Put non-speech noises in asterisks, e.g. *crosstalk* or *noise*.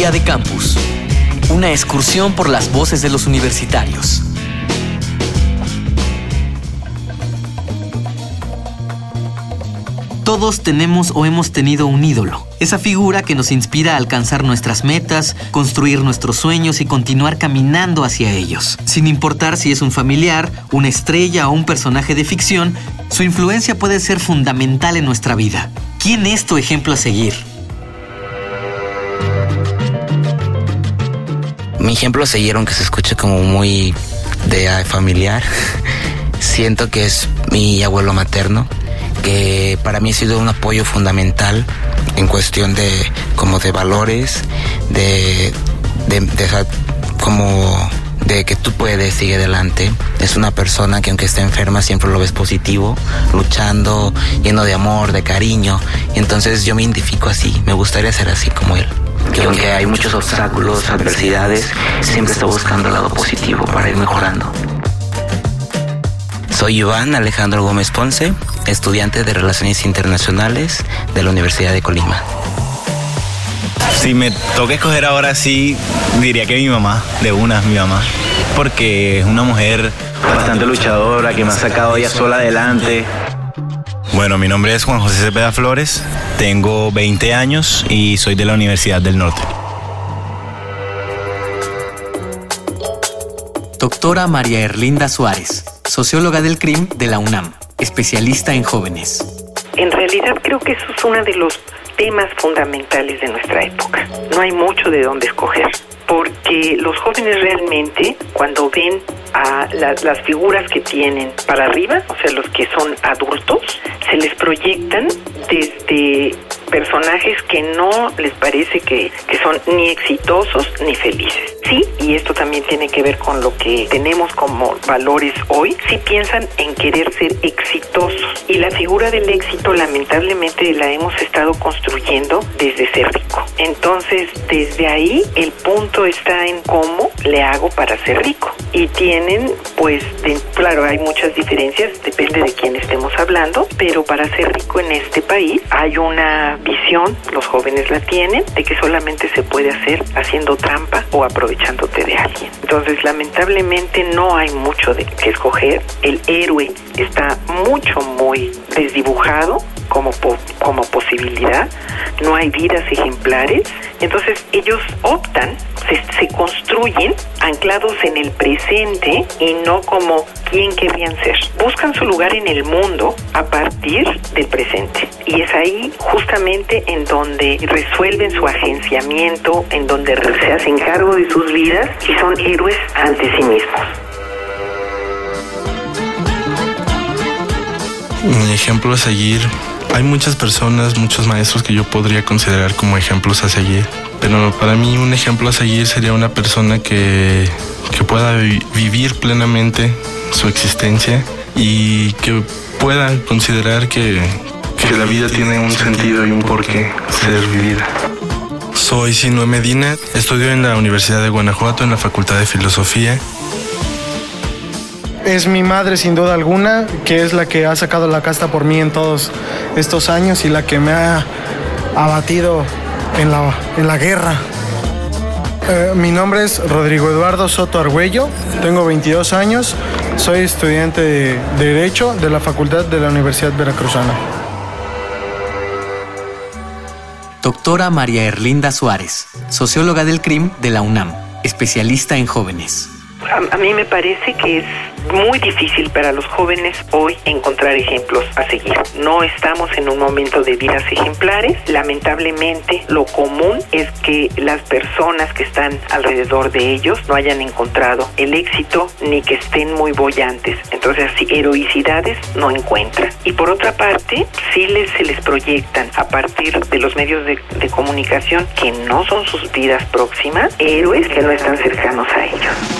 Día de Campus. Una excursión por las voces de los universitarios. Todos tenemos o hemos tenido un ídolo, esa figura que nos inspira a alcanzar nuestras metas, construir nuestros sueños y continuar caminando hacia ellos. Sin importar si es un familiar, una estrella o un personaje de ficción, su influencia puede ser fundamental en nuestra vida. ¿Quién es tu ejemplo a seguir? Mi ejemplo a seguir, aunque se escuche como muy de familiar, *laughs* siento que es mi abuelo materno que para mí ha sido un apoyo fundamental en cuestión de como de valores, de, como de que tú puedes, sigue adelante. Es una persona que aunque esté enferma siempre lo ves positivo, luchando, lleno de amor, de cariño. Y entonces yo me identifico así, me gustaría ser así como él. Que aunque hay muchos obstáculos, adversidades, siempre está buscando el lado positivo para ir mejorando. Soy Iván Alejandro Gómez Ponce, estudiante de Relaciones Internacionales de la Universidad de Colima. Si me toca escoger ahora sí, diría que mi mamá, de una, mi mamá. Porque es una mujer bastante luchadora, que me ha sacado ella sola adelante. Bueno, mi nombre es Juan José Cepeda Flores, tengo 20 años y soy de la Universidad del Norte. Doctora María Erlinda Suárez, socióloga del CRIM de la UNAM, especialista en jóvenes. En realidad creo que eso es uno de los temas fundamentales de nuestra época. No hay mucho de dónde escoger, porque los jóvenes realmente, cuando ven a las figuras que tienen para arriba, o sea, los que son adultos, se les proyectan desde personajes que no les parece que, que son ni exitosos ni felices. Sí, y esto también tiene que ver con lo que tenemos como valores hoy, si piensan en querer ser exitosos. Y la figura del éxito lamentablemente la hemos estado construyendo desde ser rico. Entonces, desde ahí el punto está en cómo le hago para ser rico. Y tienen, pues, claro, hay muchas diferencias, depende de quién estemos hablando, pero para ser rico en este país hay una visión, los jóvenes la tienen, de que solamente se puede hacer haciendo trampa o aprovechándote de alguien. Entonces, lamentablemente no hay mucho de que escoger. El héroe está mucho, muy desdibujado como, como posibilidad. No hay vidas ejemplares. Entonces, ellos optan se, construyen anclados en el presente y no como quién querrían ser. Buscan su lugar en el mundo a partir del presente. Y es ahí justamente en donde resuelven su agenciamiento, en donde se hacen cargo de sus vidas y son héroes ante sí mismos. Mi ejemplo a seguir, hay muchas personas, muchos maestros que yo podría considerar como ejemplos a seguir pero para mí un ejemplo a seguir sería una persona que, pueda vivir plenamente su existencia y que pueda considerar que, que la vida tiene un sentido y un porqué ser vivida. Soy Sinue Medina, estudio en la Universidad de Guanajuato en la Facultad de Filosofía. Es mi madre sin duda alguna, que es la que ha sacado la casta por mí en todos estos años y la que me ha abatido en la, en la guerra. Eh, mi nombre es Rodrigo Eduardo Soto Argüello, tengo 22 años, soy estudiante de Derecho de la Facultad de la Universidad Veracruzana. Doctora María Erlinda Suárez, socióloga del CRIM de la UNAM, especialista en jóvenes. A mí me parece que es muy difícil para los jóvenes hoy encontrar ejemplos a seguir. No estamos en un momento de vidas ejemplares. Lamentablemente, lo común es que las personas que están alrededor de ellos no hayan encontrado el éxito ni que estén muy bollantes. Entonces, así, heroicidades no encuentran. Y por otra parte, sí se les proyectan a partir de los medios de comunicación que no son sus vidas próximas, héroes que no están cercanos a ellos.